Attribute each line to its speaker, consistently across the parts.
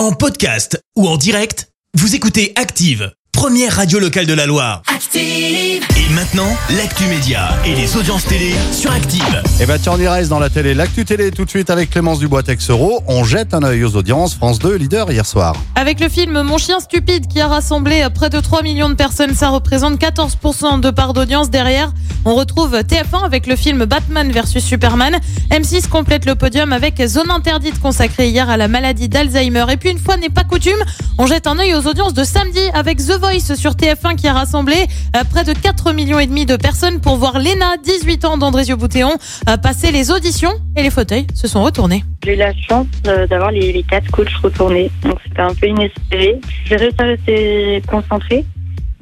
Speaker 1: En podcast ou en direct, vous écoutez Active, première radio locale de la Loire.
Speaker 2: Active.
Speaker 1: Et maintenant, l'actu média et les audiences télé sur Active.
Speaker 3: Et bah tiens, on y reste dans la télé. L'actu télé tout de suite avec Clémence Dubois-Texero. On jette un œil aux audiences. France 2, leader hier soir.
Speaker 4: Avec le film Mon chien stupide qui a rassemblé près de 3 millions de personnes, ça représente 14% de part d'audience. Derrière, on retrouve TF1 avec le film Batman vs Superman. M6 complète le podium avec Zone interdite consacrée hier à la maladie d'Alzheimer. Et puis une fois n'est pas coutume, on jette un œil aux audiences de samedi avec The Voice sur TF1 qui a rassemblé euh, près de 4 millions et demi de personnes pour voir Léna, 18 ans d'Andrésio Boutéon, euh, passer les auditions et les fauteuils se sont retournés.
Speaker 5: J'ai eu la chance euh, d'avoir les, les quatre coachs retournés, donc c'était un peu inespéré. J'ai réussi à rester concentrée,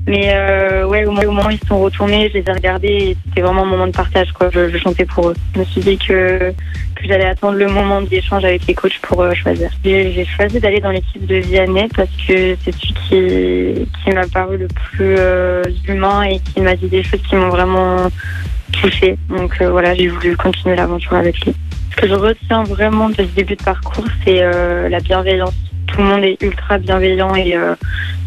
Speaker 5: mais euh, ouais, au moment, où ils sont retournés, je les ai regardés et c'était vraiment un moment de partage. Quoi. Je, chantais pour eux. Je me suis dit que, que j'allais attendre le moment d'échange avec les coachs pour euh, choisir. J'ai choisi d'aller dans l'équipe de Vianney parce que c'est celui qui, qui m'a paru le plus euh, humain et qui m'a dit des choses qui m'ont vraiment touchée. Donc voilà, j'ai voulu continuer l'aventure avec lui. Ce que je retiens vraiment de ce début de parcours, c'est la bienveillance. Tout le monde est ultra bienveillant et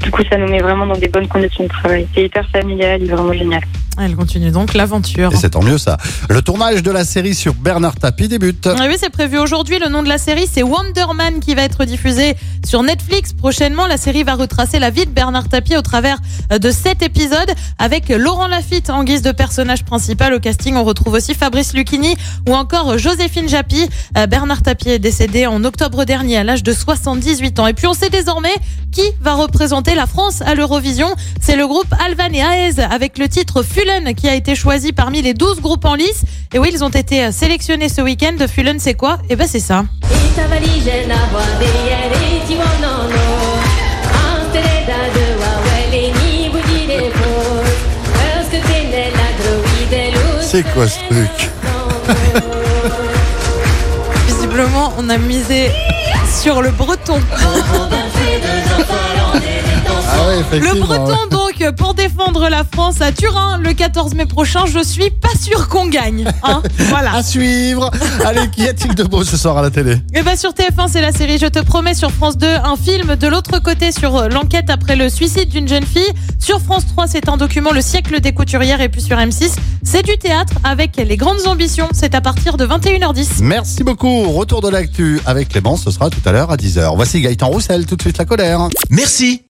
Speaker 5: du coup, ça nous met vraiment dans des bonnes conditions de travail. C'est hyper familial et vraiment génial.
Speaker 4: Elle continue donc l'aventure.
Speaker 3: Et c'est tant mieux ça. Le tournage de la série sur Bernard Tapie débute.
Speaker 4: Ah oui, c'est prévu aujourd'hui. Le nom de la série, c'est Wonder Man qui va être diffusé sur Netflix prochainement. La série va retracer la vie de Bernard Tapie au travers euh, de sept épisodes avec Laurent Lafitte en guise de personnage principal. Au casting, on retrouve aussi Fabrice Lucchini ou encore Joséphine Japy. Euh, Bernard Tapie est décédé en octobre dernier à l'âge de 78 ans. Et puis on sait désormais qui va représenter la France à l'Eurovision. C'est le groupe Alvan et Aez avec le titre Fulen qui a été choisi parmi les 12 groupes en lice. Et oui, ils ont été euh, sélectionnés ce week-end. de Fulen, c'est quoi? Eh ben, c'est ça.
Speaker 3: C'est quoi ce truc?
Speaker 4: Visiblement, on a misé sur le breton.
Speaker 3: Ah
Speaker 4: le breton dont pour défendre la France à Turin le 14 mai prochain. Je suis pas sûr qu'on gagne. Hein voilà.
Speaker 3: À suivre. Allez, qu'y a-t-il de beau ce soir à la télé?
Speaker 4: Et bah sur TF1, c'est la série Je te promets sur France 2, un film de l'autre côté sur euh, l'enquête après le suicide d'une jeune fille. Sur France 3, c'est un document Le siècle des couturières et puis sur M6, c'est du théâtre avec les grandes ambitions. C'est à partir de 21h10.
Speaker 3: Merci beaucoup. Retour de l'actu avec Clémence, ce sera tout à l'heure à 10h. Voici Gaëtan Roussel, tout de suite la colère.
Speaker 1: Merci,